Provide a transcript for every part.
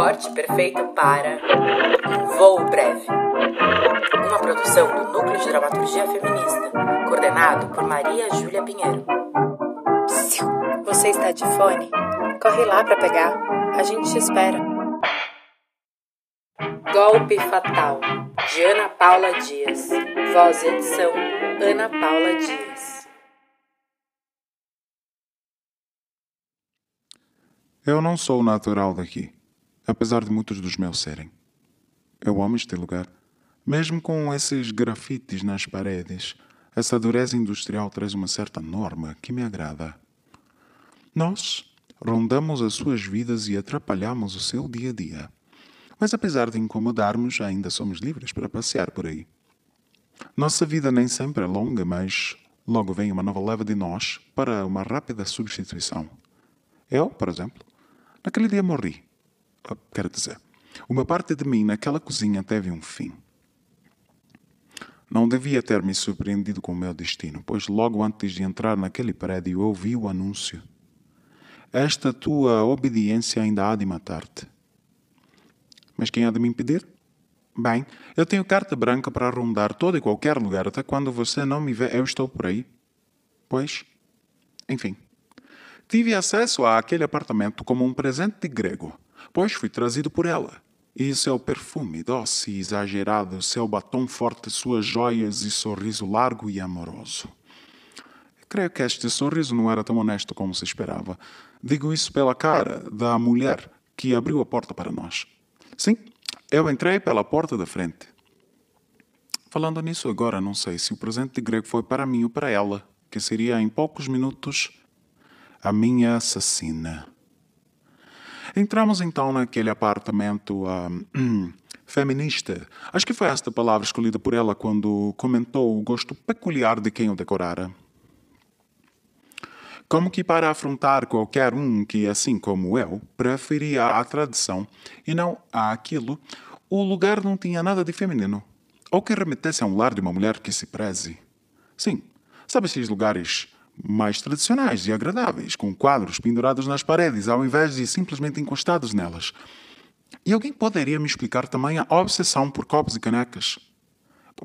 Corte perfeito para Um Voo Breve. Uma produção do Núcleo de Dramaturgia Feminista, coordenado por Maria Júlia Pinheiro. Você está de fone? Corre lá para pegar. A gente te espera. Golpe Fatal, de Ana Paula Dias. Voz e edição, Ana Paula Dias. Eu não sou natural daqui, apesar de muitos dos meus serem. Eu amo este lugar. Mesmo com esses grafites nas paredes, essa dureza industrial traz uma certa norma que me agrada. Nós rondamos as suas vidas e atrapalhamos o seu dia a dia. Mas apesar de incomodarmos, ainda somos livres para passear por aí. Nossa vida nem sempre é longa, mas logo vem uma nova leva de nós para uma rápida substituição. Eu, por exemplo, naquele dia morri. Ah, quero dizer, uma parte de mim naquela cozinha teve um fim. Não devia ter me surpreendido com o meu destino, pois logo antes de entrar naquele prédio ouvi o anúncio. Esta tua obediência ainda há de matar-te. Mas quem há de me impedir? Bem, eu tenho carta branca para rondar todo e qualquer lugar até quando você não me vê, eu estou por aí. Pois, enfim. Tive acesso àquele apartamento como um presente de grego, pois fui trazido por ela. E seu perfume doce e exagerado, seu batom forte, suas joias e sorriso largo e amoroso. Creio que este sorriso não era tão honesto como se esperava. Digo isso pela cara da mulher que abriu a porta para nós. Sim, eu entrei pela porta da frente. Falando nisso agora, não sei se o presente de grego foi para mim ou para ela, que seria em poucos minutos a minha assassina. Entramos então naquele apartamento um, feminista. Acho que foi esta palavra escolhida por ela quando comentou o gosto peculiar de quem o decorara. Como que para afrontar qualquer um que, assim como eu, preferia a tradição e não a aquilo, o lugar não tinha nada de feminino. Ou que remetesse a um lar de uma mulher que se preze. Sim, sabe esses lugares mais tradicionais e agradáveis, com quadros pendurados nas paredes ao invés de simplesmente encostados nelas. E alguém poderia me explicar também a obsessão por copos e canecas?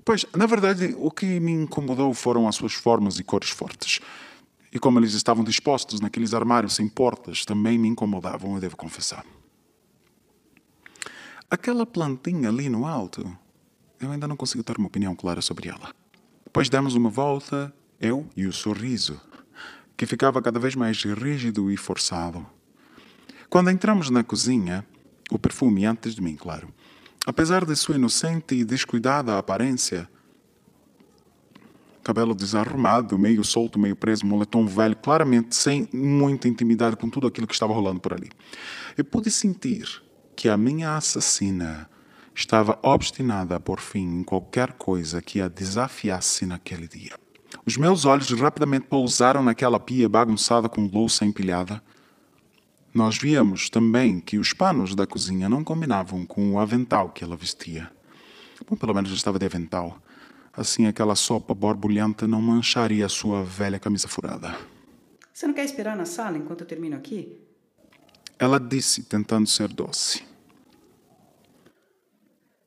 Pois, na verdade, o que me incomodou foram as suas formas e cores fortes. E como eles estavam dispostos naqueles armários sem portas, também me incomodavam, eu devo confessar. Aquela plantinha ali no alto, eu ainda não consigo ter uma opinião clara sobre ela. Depois demos uma volta eu e o sorriso, que ficava cada vez mais rígido e forçado. Quando entramos na cozinha, o perfume antes de mim, claro, apesar de sua inocente e descuidada aparência, cabelo desarrumado, meio solto, meio preso, moletom velho, claramente sem muita intimidade com tudo aquilo que estava rolando por ali. Eu pude sentir que a minha assassina estava obstinada por fim em qualquer coisa que a desafiasse naquele dia. Os meus olhos rapidamente pousaram naquela pia bagunçada com louça empilhada. Nós víamos também que os panos da cozinha não combinavam com o avental que ela vestia. Bom, pelo menos estava de avental. Assim aquela sopa borbulhenta não mancharia a sua velha camisa furada. Você não quer esperar na sala enquanto eu termino aqui? Ela disse, tentando ser doce.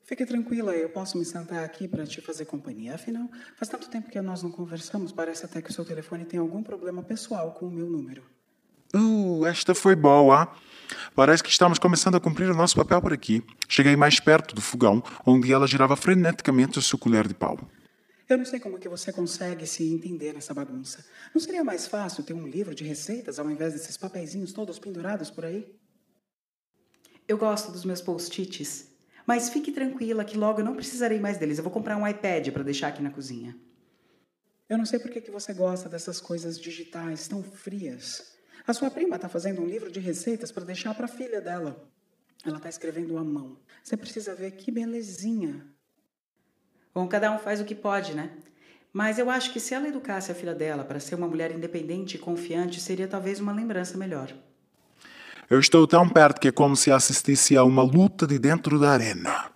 Fique tranquila, eu posso me sentar aqui para te fazer companhia. Afinal, faz tanto tempo que nós não conversamos, parece até que o seu telefone tem algum problema pessoal com o meu número. Uh, esta foi boa. Parece que estamos começando a cumprir o nosso papel por aqui. Cheguei mais perto do fogão, onde ela girava freneticamente o seu colher de pau. Eu não sei como que você consegue se entender nessa bagunça. Não seria mais fácil ter um livro de receitas ao invés desses papeizinhos todos pendurados por aí? Eu gosto dos meus post-its. Mas fique tranquila que logo eu não precisarei mais deles. Eu vou comprar um iPad para deixar aqui na cozinha. Eu não sei por que, você gosta dessas coisas digitais tão frias. A sua prima está fazendo um livro de receitas para deixar para a filha dela. Ela está escrevendo à mão. Você precisa ver que belezinha. Bom, cada um faz o que pode, né? Mas eu acho que se ela educasse a filha dela para ser uma mulher independente e confiante, seria talvez uma lembrança melhor. Eu estou tão perto que é como se assistisse a uma luta de dentro da arena.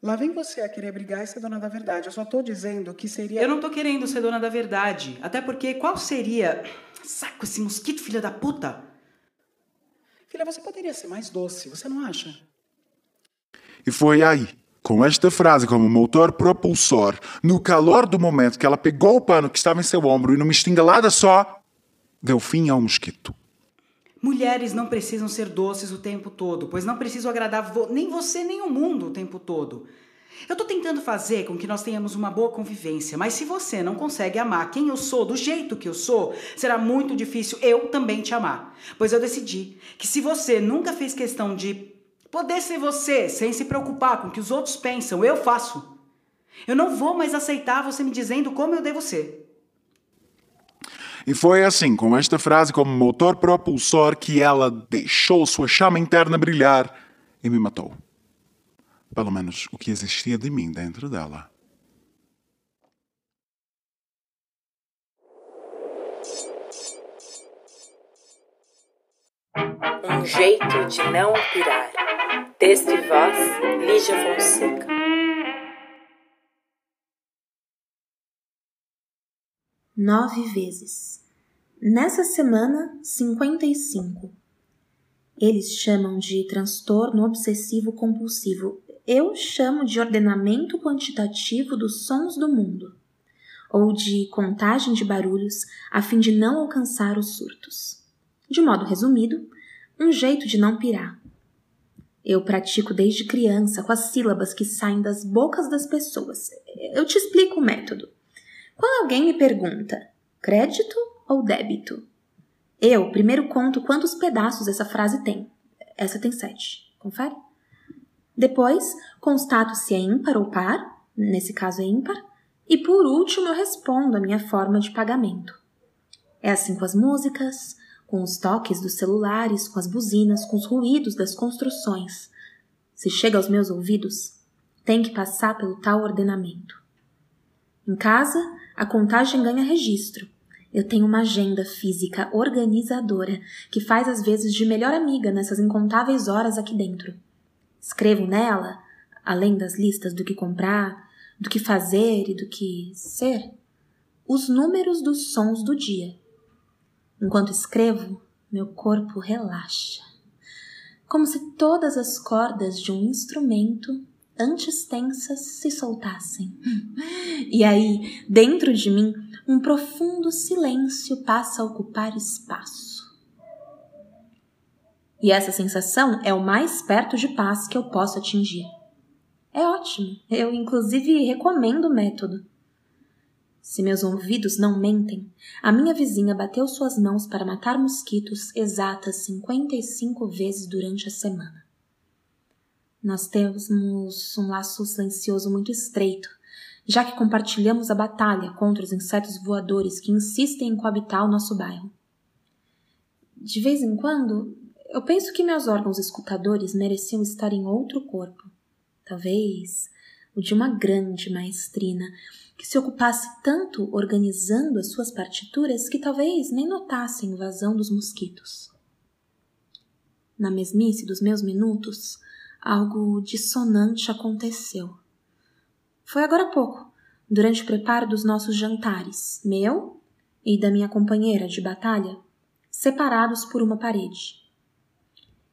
Lá vem você a querer brigar e ser dona da verdade. Eu só estou dizendo que seria. Eu não estou querendo ser dona da verdade. Até porque qual seria. Saco esse mosquito, filha da puta! Filha, você poderia ser mais doce, você não acha? E foi aí, com esta frase como motor propulsor, no calor do momento que ela pegou o pano que estava em seu ombro e numa estingalada só, deu fim ao mosquito. Mulheres não precisam ser doces o tempo todo, pois não precisam agradar vo nem você nem o mundo o tempo todo. Eu tô tentando fazer com que nós tenhamos uma boa convivência, mas se você não consegue amar quem eu sou do jeito que eu sou, será muito difícil eu também te amar. Pois eu decidi que se você nunca fez questão de poder ser você sem se preocupar com o que os outros pensam, eu faço. Eu não vou mais aceitar você me dizendo como eu devo ser. E foi assim, com esta frase como motor propulsor, que ela deixou sua chama interna brilhar e me matou. Pelo menos o que existia de mim dentro dela. Um jeito de não pirar. Texto e voz, Lígia Fonseca. Nove vezes. Nessa semana, 55. Eles chamam de transtorno obsessivo compulsivo. Eu chamo de ordenamento quantitativo dos sons do mundo, ou de contagem de barulhos a fim de não alcançar os surtos. De modo resumido, um jeito de não pirar. Eu pratico desde criança com as sílabas que saem das bocas das pessoas. Eu te explico o método. Quando alguém me pergunta crédito ou débito, eu primeiro conto quantos pedaços essa frase tem. Essa tem sete. Confere? Depois, constato se é ímpar ou par, nesse caso é ímpar, e por último eu respondo a minha forma de pagamento. É assim com as músicas, com os toques dos celulares, com as buzinas, com os ruídos das construções. Se chega aos meus ouvidos, tem que passar pelo tal ordenamento. Em casa, a contagem ganha registro. Eu tenho uma agenda física organizadora que faz às vezes de melhor amiga nessas incontáveis horas aqui dentro. Escrevo nela, além das listas do que comprar, do que fazer e do que ser, os números dos sons do dia. Enquanto escrevo, meu corpo relaxa, como se todas as cordas de um instrumento antes tensas se soltassem. E aí, dentro de mim, um profundo silêncio passa a ocupar espaço. E essa sensação é o mais perto de paz que eu posso atingir. É ótimo, eu inclusive recomendo o método. Se meus ouvidos não mentem, a minha vizinha bateu suas mãos para matar mosquitos exatas 55 vezes durante a semana. Nós temos um laço silencioso muito estreito, já que compartilhamos a batalha contra os insetos voadores que insistem em coabitar o nosso bairro. De vez em quando, eu penso que meus órgãos escutadores mereciam estar em outro corpo. Talvez o de uma grande maestrina que se ocupasse tanto organizando as suas partituras que talvez nem notasse a invasão dos mosquitos. Na mesmice dos meus minutos, algo dissonante aconteceu. Foi agora há pouco, durante o preparo dos nossos jantares, meu e da minha companheira de batalha, separados por uma parede.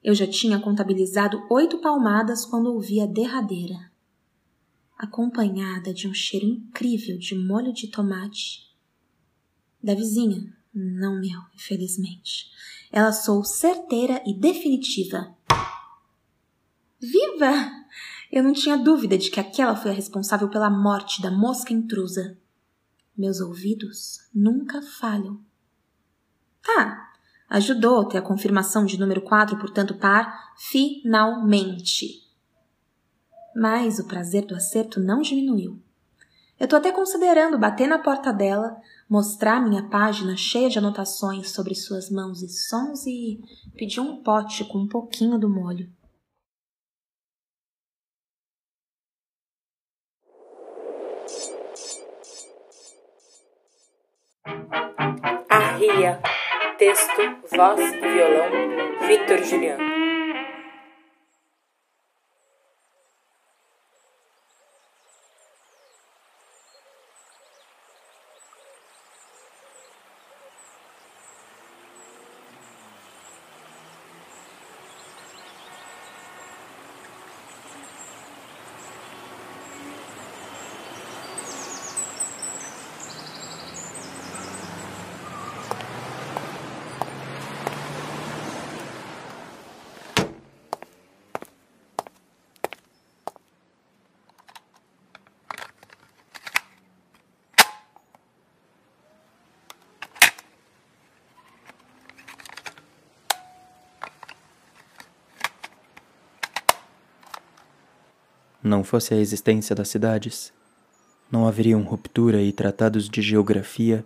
Eu já tinha contabilizado oito palmadas quando ouvi a derradeira, acompanhada de um cheiro incrível de molho de tomate. Da vizinha, não meu, infelizmente. Ela sou certeira e definitiva. Viva! Eu não tinha dúvida de que aquela foi a responsável pela morte da mosca intrusa. Meus ouvidos nunca falham. Tá, Ajudou ter a confirmação de número 4, portanto, par, finalmente. Mas o prazer do acerto não diminuiu. Eu tô até considerando bater na porta dela, mostrar minha página cheia de anotações sobre suas mãos e sons e pedir um pote com um pouquinho do molho. Arria. Texto, voz e violão, Victor Juliano. Não fosse a existência das cidades, não haveriam ruptura e tratados de geografia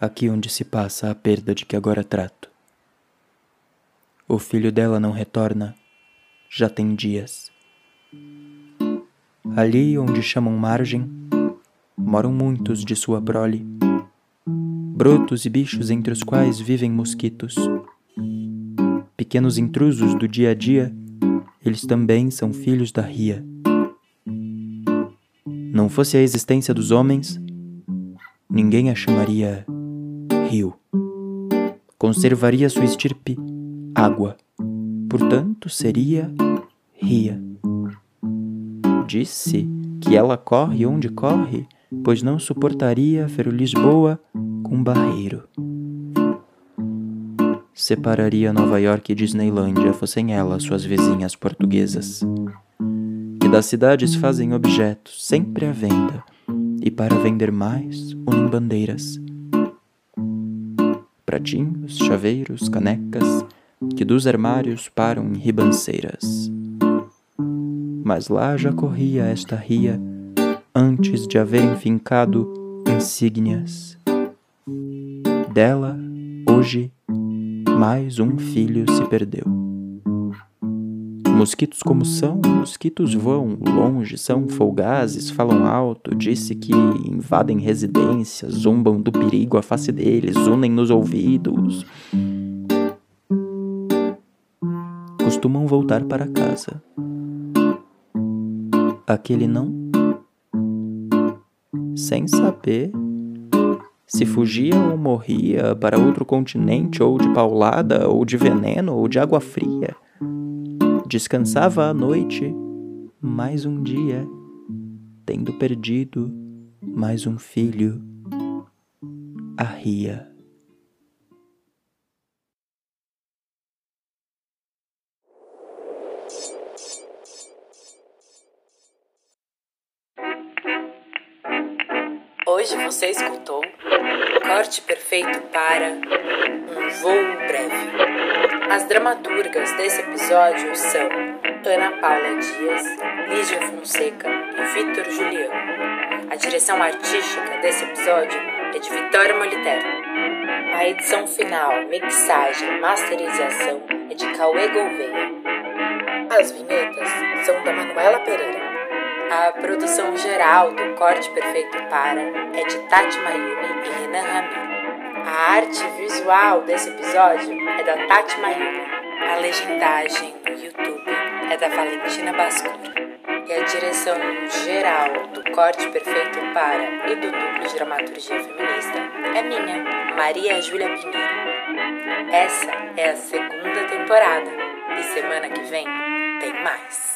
aqui onde se passa a perda de que agora trato. O filho dela não retorna, já tem dias. Ali onde chamam margem, moram muitos de sua prole, brotos e bichos entre os quais vivem mosquitos. Pequenos intrusos do dia a dia, eles também são filhos da ria. Não fosse a existência dos homens, ninguém a chamaria rio. Conservaria sua estirpe água, portanto seria ria. Disse que ela corre onde corre, pois não suportaria ver Lisboa com barreiro. Separaria Nova York e Disneylândia, fossem elas suas vizinhas portuguesas das cidades fazem objetos, sempre à venda, e para vender mais, unem bandeiras. Pratinhos, chaveiros, canecas, que dos armários param em ribanceiras. Mas lá já corria esta ria, antes de haver enfincado insígnias. Dela, hoje, mais um filho se perdeu. Mosquitos como são, mosquitos voam longe, são folgazes, falam alto, disse que invadem residências, zombam do perigo à face deles, unem nos ouvidos. Costumam voltar para casa. Aquele não. Sem saber se fugia ou morria para outro continente, ou de paulada, ou de veneno, ou de água fria. Descansava à noite mais um dia, tendo perdido mais um filho, a ria. Hoje você escutou Corte Perfeito para Um Voo Breve. As dramaturgas desse episódio são Ana Paula Dias, Lígia Fonseca e Vitor Juliano. A direção artística desse episódio é de Vitória Moliterno. A edição final, mixagem, masterização é de Cauê Gouveia. As vinhetas são da Manuela Pereira. A produção geral do Corte Perfeito Para é de Tati Mayumi e Renan Ramiro. A arte visual desse episódio é da Tati Mayumi. A legendagem no YouTube é da Valentina Bascura. E a direção geral do Corte Perfeito Para e do Núcleo de Dramaturgia Feminista é minha, Maria Júlia Pinheiro. Essa é a segunda temporada e semana que vem tem mais.